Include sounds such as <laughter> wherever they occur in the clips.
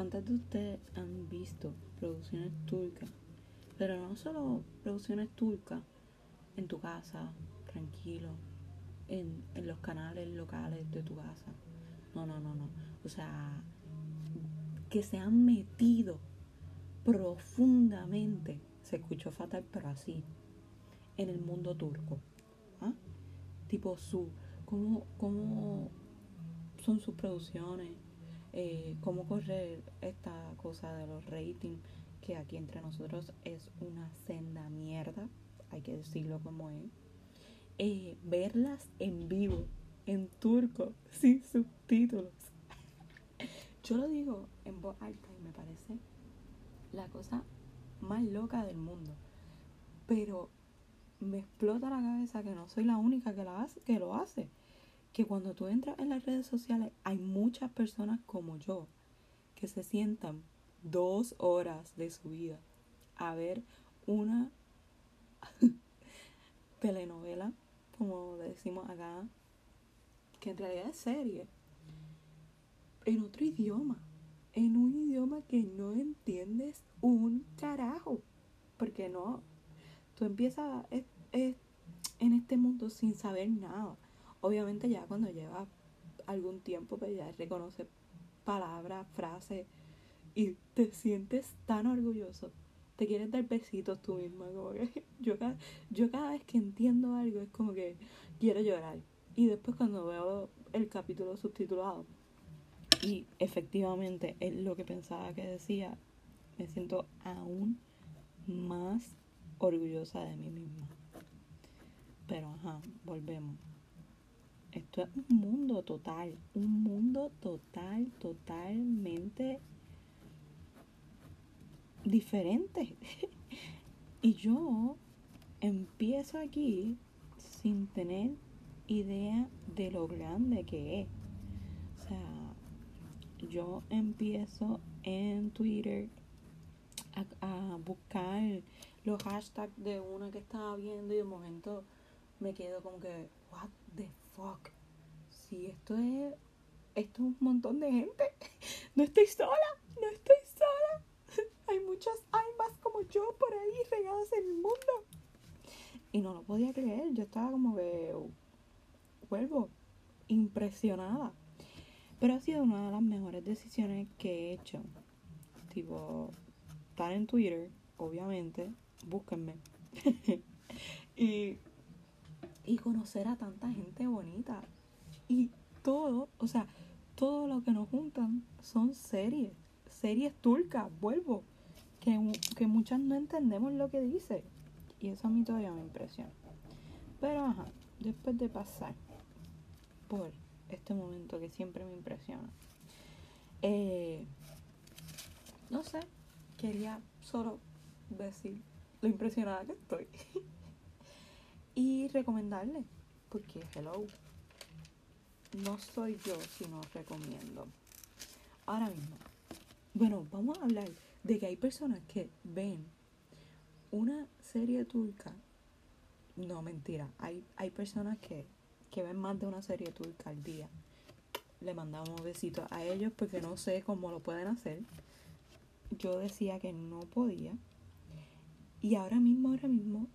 ¿Cuántas de ustedes han visto producciones turcas? Pero no solo producciones turcas en tu casa, tranquilo, en, en los canales locales de tu casa. No, no, no, no. O sea, que se han metido profundamente, se escuchó fatal, pero así, en el mundo turco. ¿ah? Tipo su, cómo, cómo son sus producciones, eh, cómo corre esta cosa de los ratings, que aquí entre nosotros es una senda mierda, hay que decirlo como es. Eh, verlas en vivo, en turco, <laughs> sin subtítulos. Yo lo digo en voz alta y me parece la cosa más loca del mundo. Pero me explota la cabeza que no soy la única que, la hace, que lo hace. Que cuando tú entras en las redes sociales hay muchas personas como yo que se sientan dos horas de su vida a ver una <laughs> telenovela, como decimos acá, que en realidad es serie, en otro idioma, en un idioma que no entiendes un carajo, porque no, tú empiezas en este mundo sin saber nada. Obviamente ya cuando llevas algún tiempo, pues ya reconoces palabras, frases y te sientes tan orgulloso. Te quieres dar besitos tú misma, como que <laughs> yo yo cada vez que entiendo algo es como que quiero llorar. Y después cuando veo el capítulo subtitulado y efectivamente es lo que pensaba que decía, me siento aún más orgullosa de mí misma. Pero ajá, volvemos. Esto es un mundo total, un mundo total, totalmente diferente. <laughs> y yo empiezo aquí sin tener idea de lo grande que es. O sea, yo empiezo en Twitter a, buscar los hashtags de una que estaba viendo y de momento me quedo como que, fuck. Si esto es, esto es un montón de gente. <laughs> No estoy sola, no estoy sola. <laughs> Hay muchas almas como yo por ahí regadas en el mundo. Y no lo podía creer. Yo estaba como que, vuelvo, impresionada. Pero ha sido una de las mejores decisiones que he hecho. Tipo, estar en Twitter, obviamente, búsquenme. <laughs> y, y conocer a tanta gente bonita. Y todo, o sea, todo lo que nos juntan son series. Series turcas, vuelvo. Que, que muchas no entendemos lo que dice. Y eso a mí todavía me impresiona. Pero ajá, después de pasar por este momento que siempre me impresiona. Eh, no sé, quería solo decir lo impresionada que estoy. <laughs> y recomendarle, porque hello, no soy yo si no recomiendo. Ahora mismo, bueno, vamos a hablar de que hay personas que ven una serie turca. No, mentira. Hay, hay personas que que ven más de una serie turca al día. Le mandamos besitos a ellos porque no sé cómo lo pueden hacer. Yo decía que no podía. Y ahora mismo, ahora mismo,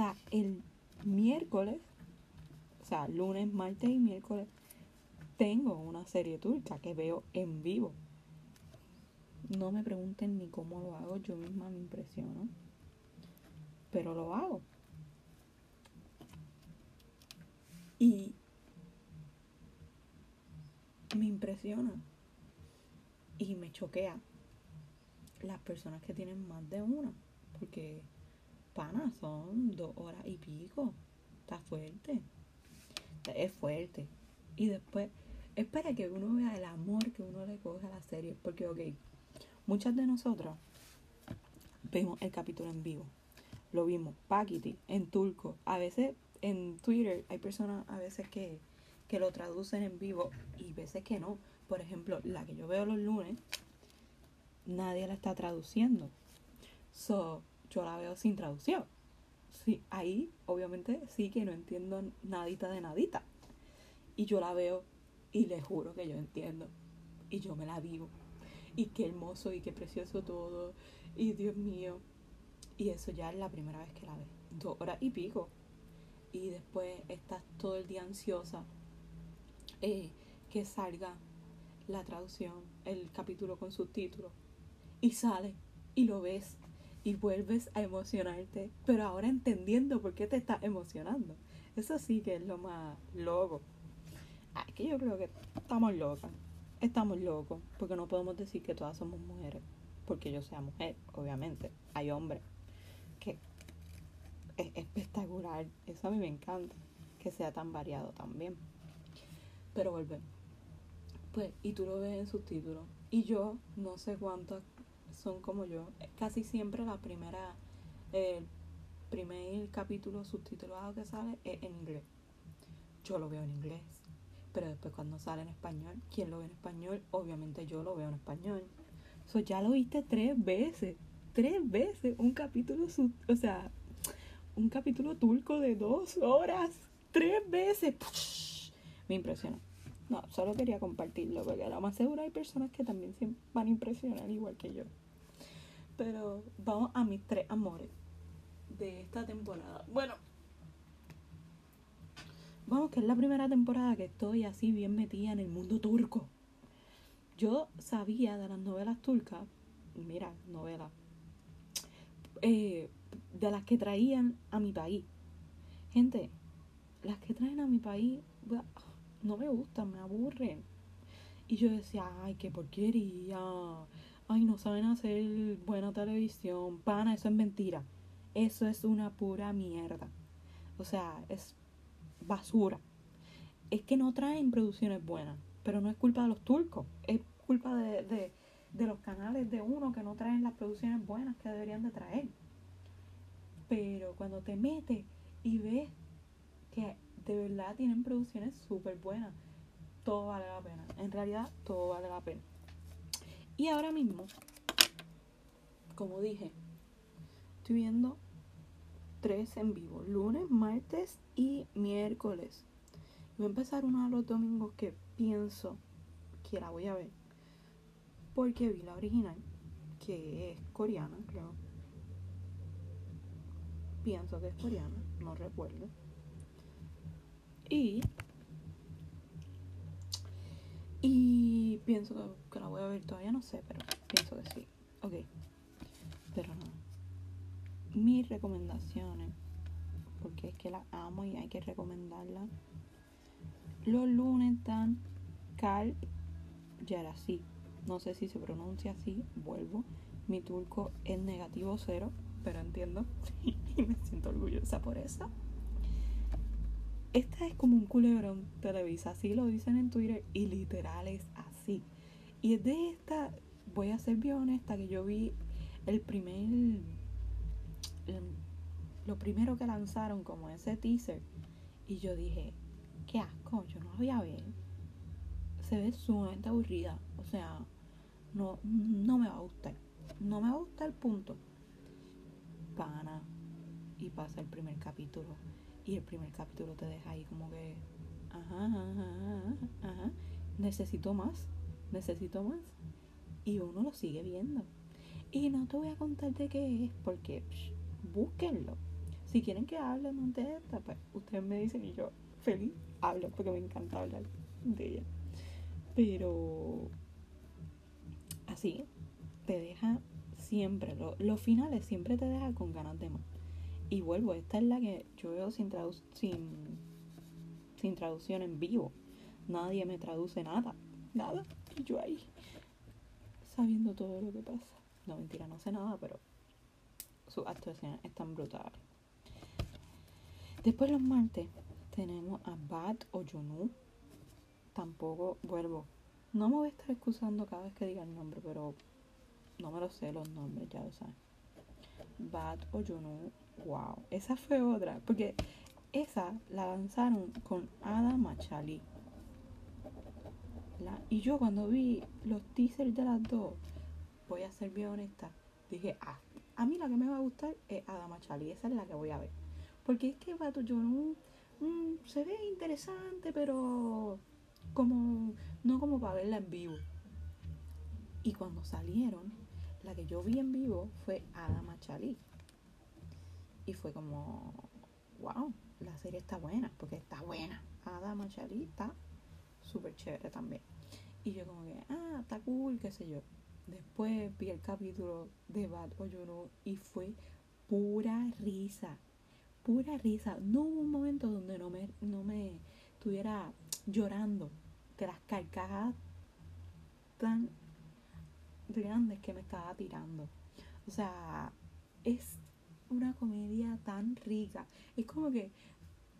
hasta el miércoles, o sea, lunes, martes y miércoles, tengo una serie turca que veo en vivo. No me pregunten ni cómo lo hago, yo misma me impresiono. Pero lo hago. Y me impresiona y me choquea las personas que tienen más de una. Porque, pana, son dos horas y pico. Está fuerte. Es fuerte. Y después, es para que uno vea el amor que uno le coge a la serie. Porque, ok, muchas de nosotras vemos el capítulo en vivo. Lo vimos, Pakiti, en turco. A veces en Twitter hay personas a veces que, lo traducen en vivo y veces que no. Por ejemplo, la que yo veo los lunes, nadie la está traduciendo. So, yo la veo sin traducción. Sí, ahí obviamente sí que no entiendo nadita de nadita. Y yo la veo y le juro que yo entiendo. Y yo me la vivo. y qué hermoso y qué precioso todo. Y Dios mío. Y eso ya es la primera vez que la ves. Dos horas y pico. Y después estás todo el día ansiosa eh, que salga la traducción, el capítulo con subtítulos. Y sale y lo ves y vuelves a emocionarte, pero ahora entendiendo por qué te estás emocionando. Eso sí que es lo más loco. Ay, que yo creo que estamos locas. Estamos locos, porque no podemos decir que todas somos mujeres, porque yo sea mujer, obviamente. Hay hombres que es espectacular. Eso a mí me encanta, que sea tan variado también. Pero volvemos. Pues, y tú lo ves en subtítulos. Y yo, no sé cuántas son como yo. Casi siempre la primera, el primer capítulo subtitulado que sale es en inglés. Yo lo veo en inglés. Pero después cuando sale en español, ¿quién lo ve en español? Obviamente yo lo veo en español. So, ya lo viste tres veces. Tres veces. Un capítulo, o sea, un capítulo turco de dos horas. Tres veces. Me impresiona. No, solo quería compartirlo porque a lo más seguro hay personas que también se van a impresionar igual que yo. Pero vamos a mis tres amores de esta temporada. Bueno, vamos, que es la primera temporada que estoy así bien metida en el mundo turco. Yo sabía de las novelas turcas, mira, novelas, eh, de las que traían a mi país. Gente, las que traen a mi país no me gustan, me aburren. Y yo decía, ay, qué porquería ay, no saben hacer buena televisión, pana, eso es mentira. Eso es una pura mierda. O sea, es basura. Es que no traen producciones buenas, pero no es culpa de los turcos, es culpa de, de los canales de uno que no traen las producciones buenas que deberían de traer. Pero cuando te metes y ves que de verdad tienen producciones súper buenas, todo vale la pena. En realidad, todo vale la pena. Y ahora mismo, como dije, estoy viendo tres en vivo, lunes, martes y miércoles. Voy a empezar uno de los domingos que pienso que la voy a ver. Porque vi la original, que es coreana, creo. Pienso que es coreana, no recuerdo. Y y pienso que, la voy a ver todavía, no sé, pero pienso que sí. Ok. Pero no. Mis recomendaciones, porque es que la amo y hay que recomendarla. Los lunes están Carl Yarasi. No sé si se pronuncia así, vuelvo. Mi turco es negativo cero, pero entiendo <laughs> y me siento orgullosa por eso. Esta es como un culebrón televisa, así lo dicen en Twitter y literal es así. Y es de esta, voy a ser bien honesta, que yo vi el primer, lo primero que lanzaron como ese teaser y yo dije, qué asco, yo no la voy a ver. Se ve sumamente aburrida, o sea, no, no me va a gustar. No me va a gustar punto. Pana. Y pasa el primer capítulo y el primer capítulo te deja ahí como que, ajá, ajá, ajá, necesito más, necesito más. Y uno lo sigue viendo. Y no te voy a contar de qué es, porque búsquenlo. Si quieren que hable de esta, pues ustedes me dicen y yo feliz hablo, porque me encanta hablar de ella. Pero así, te deja siempre, los finales siempre te deja con ganas de más. Y vuelvo, esta es la que yo veo sin, sin, sin traducción en vivo. Nadie me traduce nada, nada. Y yo ahí, sabiendo todo lo que pasa. No, mentira, no sé nada, pero sus actuaciones están brutales. Después los martes tenemos a Bat o Junu. Tampoco vuelvo. No me voy a estar excusando cada vez que diga el nombre, pero no me lo sé los nombres, ya lo saben. Bat o Junu wow, esa fue otra, porque esa la lanzaron con Ada Machali. y yo cuando vi los teasers de las dos, voy a ser bien honesta, dije, ah, a mí la que me va a gustar es Ada Machali, esa es la que voy a ver. Porque es que Bato yo no, mm, se ve interesante, pero como no como para verla en vivo. Y cuando salieron, la que yo vi en vivo fue Adama Chalí. Y fue como, wow, la serie está buena, porque está buena. Adama Chalí está súper chévere también. Y yo como que, ah, está cool, qué sé yo. Después vi el capítulo de Bad Oyuno y fue pura risa. Pura risa. No hubo un momento donde no me, no me estuviera llorando de las carcajadas tan grandes que me estaba tirando. O sea, es una comedia tan rica. Es como que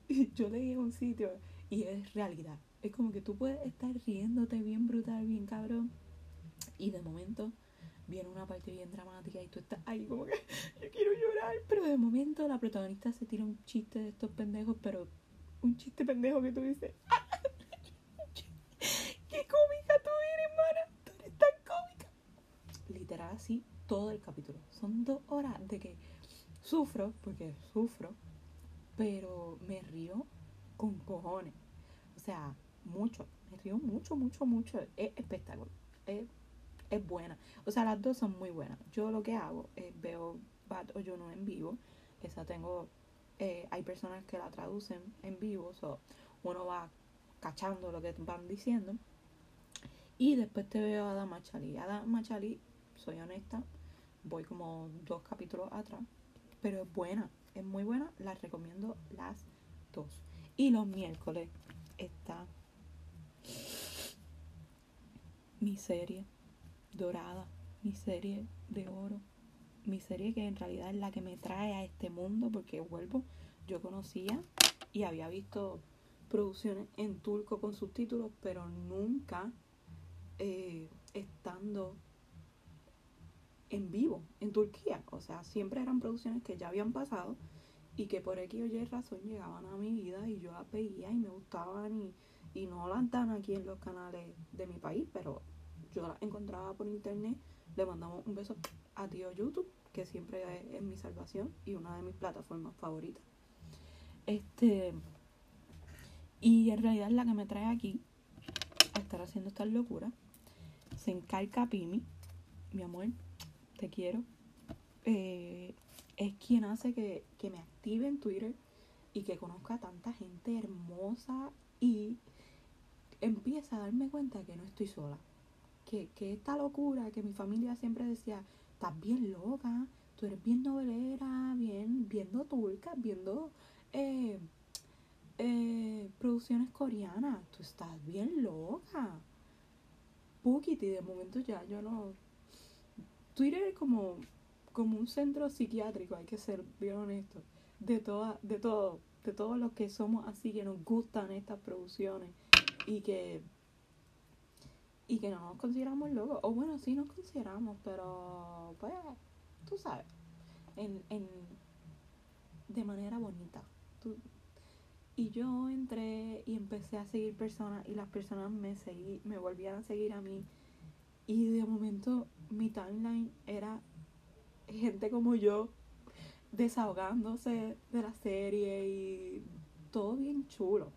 <laughs> yo leí en un sitio y es realidad. Es como que tú puedes estar riéndote bien brutal, bien cabrón. Y de momento viene una parte bien dramática y tú estás ahí como que yo quiero llorar. Pero de momento la protagonista se tira un chiste de estos pendejos, pero un chiste pendejo que tú dices, ¡Ah! ¡Qué cómica tú eres, mana! Tú eres tan cómica. Literal así todo el capítulo. Son dos horas de que sufro, porque sufro, pero me río con cojones. O sea, mucho. Me río mucho, mucho, mucho. Es espectacular. Es, es buena. O sea, las dos son muy buenas. Yo lo que hago es veo Bad o no en vivo. Esa tengo. Eh, hay personas que la traducen en vivo. So uno va cachando lo que van diciendo. Y después te veo a Dama Chali. A Dama Chali, soy honesta, voy como dos capítulos atrás. Pero es buena, es muy buena. Las recomiendo las dos. Y los miércoles está mi serie dorada, mi serie de oro, mi serie que en realidad es la que me trae a este mundo porque vuelvo, yo conocía y había visto producciones en turco con subtítulos, pero nunca eh, estando en vivo en Turquía. O sea, siempre eran producciones que ya habían pasado y que por X o Y razón llegaban a mi vida y yo las veía y me gustaban y, y no las dan aquí en los canales de mi país, pero yo las encontraba por internet. Le mandamos un beso a tío YouTube, que siempre es, mi salvación y una de mis plataformas favoritas. Este. Y en realidad la que me trae aquí a estar haciendo estas locuras. Se encarca Pimi, mi amor, te quiero. Eh, es quien hace que, me active en Twitter y que conozca a tanta gente hermosa y empieza a darme cuenta que no estoy sola. Que, que esta locura que mi familia siempre decía, estás bien loca, tú eres bien novelera, bien, viendo turcas, viendo eh, eh, producciones coreanas, tú estás bien loca. Pukiti, de momento ya yo no... Twitter es como como un centro psiquiátrico, hay que ser bien honesto, de toda, de todo, de todos los que somos así, que nos gustan estas producciones y que y que no nos consideramos locos, o bueno, sí nos consideramos, pero pues, tú sabes, en, en de manera bonita. y yo entré y empecé a seguir personas y las personas me seguí, me volvían a seguir a mí. Y de momento mi timeline era gente como yo desahogándose de la serie y todo bien chulo.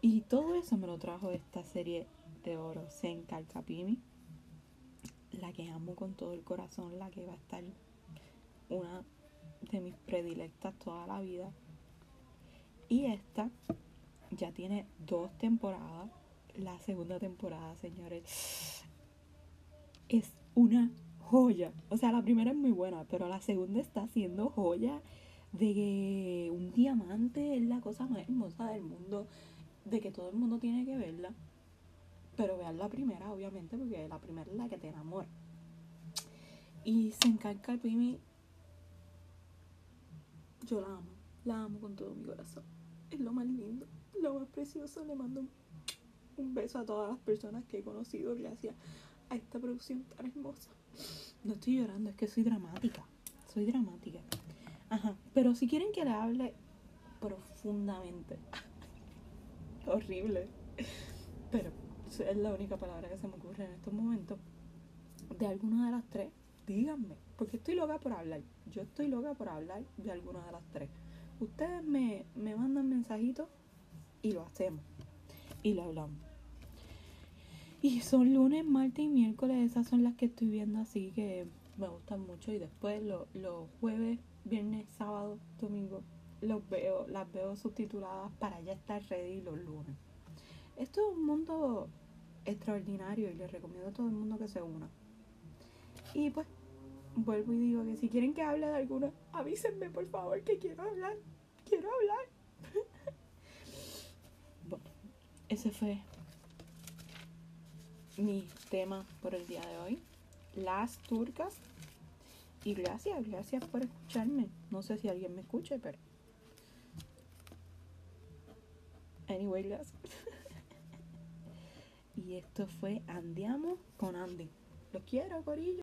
Y todo eso me lo trajo esta serie de oro, Senka Capimi, la que amo con todo el corazón, la que va a estar una de mis predilectas toda la vida. Y esta ya tiene dos temporadas. La segunda temporada, señores, es una joya. O sea, la primera es muy buena, pero la segunda está siendo joya de que un diamante es la cosa más hermosa del mundo, de que todo el mundo tiene que verla. Pero vean la primera, obviamente, porque la primera es la que te enamora. Y se encarga el Pimi. Yo la amo, la amo con todo mi corazón. Es lo más lindo, lo más precioso. Le mando un beso a todas las personas que he conocido gracias a esta producción tan hermosa. No estoy llorando, es que soy dramática. Soy dramática. Ajá. Pero si quieren que le hable profundamente. <laughs> Horrible. Pero es la única palabra que se me ocurre en estos momentos. De alguna de las tres, díganme. Porque estoy loca por hablar. Yo estoy loca por hablar de alguna de las tres. Ustedes me, me mandan mensajitos y lo hacemos. Y lo hablamos. Y son lunes, martes y miércoles, esas son las que estoy viendo así que me gustan mucho. Y después los jueves, viernes, sábado, domingo, los veo, las veo subtituladas para ya estar ready los lunes. Esto es un mundo extraordinario y les recomiendo a todo el mundo que se una. Y pues, vuelvo y digo que si quieren que hable de alguna, avísenme por favor que quiero hablar. Quiero hablar. <laughs> bueno, ese fue mi tema por el día de hoy. Las turcas. Y gracias, gracias por escucharme. No sé si alguien me escuche, pero... Anyway, gracias. <laughs> y esto fue Andiamo con Andy. Los quiero, Corillo.